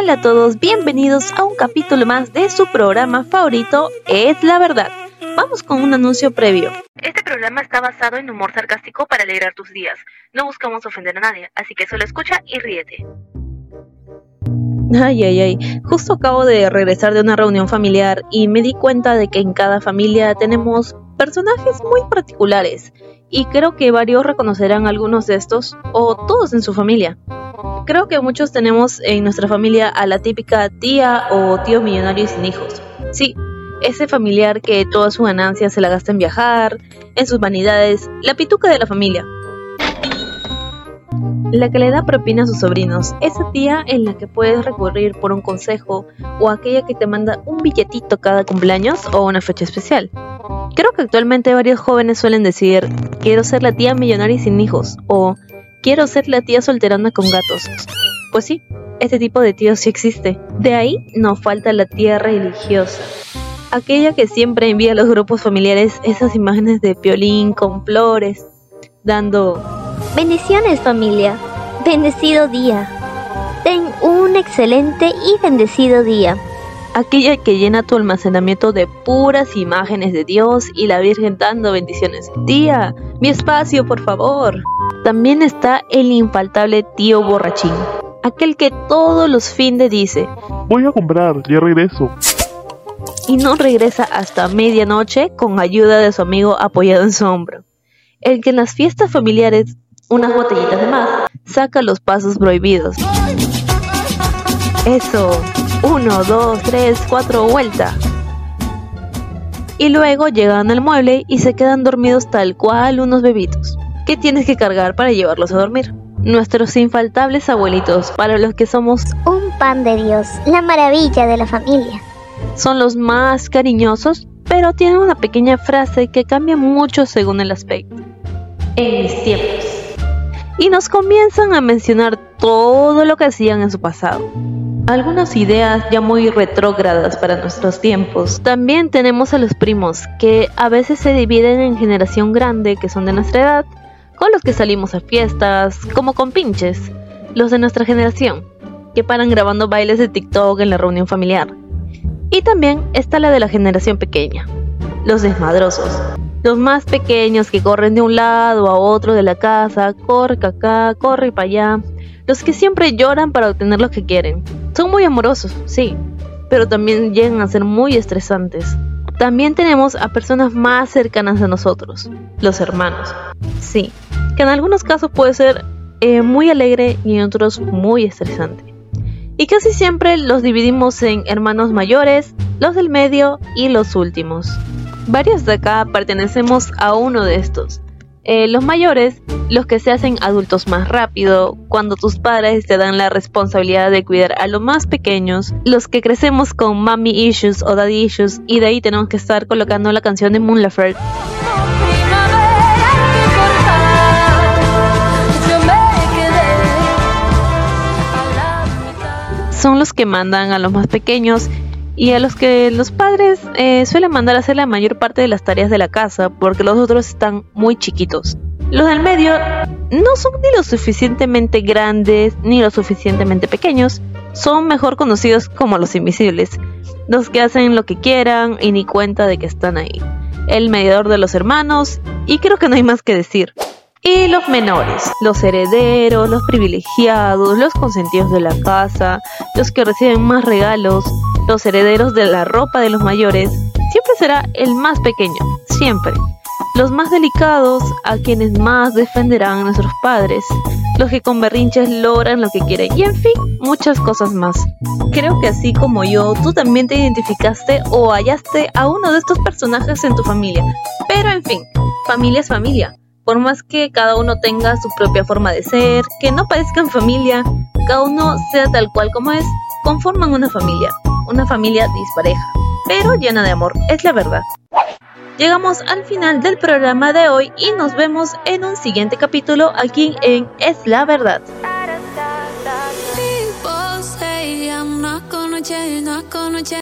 Hola a todos, bienvenidos a un capítulo más de su programa favorito, Es la Verdad. Vamos con un anuncio previo. Este programa está basado en humor sarcástico para alegrar tus días. No buscamos ofender a nadie, así que solo escucha y ríete. Ay, ay, ay. Justo acabo de regresar de una reunión familiar y me di cuenta de que en cada familia tenemos personajes muy particulares y creo que varios reconocerán algunos de estos o todos en su familia. Creo que muchos tenemos en nuestra familia a la típica tía o tío millonario sin hijos. Sí, ese familiar que toda su ganancia se la gasta en viajar, en sus vanidades, la pituca de la familia la que le da propina a sus sobrinos, esa tía en la que puedes recurrir por un consejo o aquella que te manda un billetito cada cumpleaños o una fecha especial. Creo que actualmente varios jóvenes suelen decir, quiero ser la tía millonaria y sin hijos o quiero ser la tía solterona con gatos. Pues sí, este tipo de tío sí existe. De ahí no falta la tía religiosa. Aquella que siempre envía a los grupos familiares esas imágenes de piolín con flores, dando Bendiciones familia, bendecido día. Ten un excelente y bendecido día. Aquella que llena tu almacenamiento de puras imágenes de Dios y la Virgen dando bendiciones. Tía, mi espacio, por favor. También está el infaltable tío borrachín. Aquel que todos los fines dice, voy a comprar, ya regreso. Y no regresa hasta medianoche con ayuda de su amigo apoyado en su hombro. El que en las fiestas familiares unas botellitas de más, saca los pasos prohibidos. Eso, uno, dos, tres, cuatro, vuelta. Y luego llegan al mueble y se quedan dormidos tal cual unos bebitos, que tienes que cargar para llevarlos a dormir. Nuestros infaltables abuelitos, para los que somos un pan de Dios, la maravilla de la familia. Son los más cariñosos, pero tienen una pequeña frase que cambia mucho según el aspecto. En mis tiempos y nos comienzan a mencionar todo lo que hacían en su pasado. Algunas ideas ya muy retrógradas para nuestros tiempos. También tenemos a los primos, que a veces se dividen en generación grande, que son de nuestra edad, con los que salimos a fiestas, como con pinches, los de nuestra generación, que paran grabando bailes de TikTok en la reunión familiar. Y también está la de la generación pequeña, los desmadrosos, los más pequeños que corren de un lado a otro de la casa, corre acá, corre para allá. Los que siempre lloran para obtener lo que quieren. Son muy amorosos, sí, pero también llegan a ser muy estresantes. También tenemos a personas más cercanas a nosotros, los hermanos. Sí, que en algunos casos puede ser eh, muy alegre y en otros muy estresante. Y casi siempre los dividimos en hermanos mayores, los del medio y los últimos. Varios de acá pertenecemos a uno de estos. Eh, los mayores, los que se hacen adultos más rápido, cuando tus padres te dan la responsabilidad de cuidar a los más pequeños, los que crecemos con mommy issues o daddy issues y de ahí tenemos que estar colocando la canción de Moon Laferte. Son los que mandan a los más pequeños y a los que los padres eh, suelen mandar a hacer la mayor parte de las tareas de la casa porque los otros están muy chiquitos. Los del medio no son ni lo suficientemente grandes ni lo suficientemente pequeños, son mejor conocidos como los invisibles, los que hacen lo que quieran y ni cuenta de que están ahí. El mediador de los hermanos y creo que no hay más que decir. Y los menores, los herederos, los privilegiados, los consentidos de la casa, los que reciben más regalos, los herederos de la ropa de los mayores, siempre será el más pequeño, siempre. Los más delicados, a quienes más defenderán a nuestros padres, los que con berrinches logran lo que quieren y en fin, muchas cosas más. Creo que así como yo, tú también te identificaste o hallaste a uno de estos personajes en tu familia. Pero en fin, familia es familia. Por más que cada uno tenga su propia forma de ser, que no parezcan familia, cada uno sea tal cual como es, conforman una familia, una familia dispareja, pero llena de amor, es la verdad. Llegamos al final del programa de hoy y nos vemos en un siguiente capítulo aquí en Es la verdad.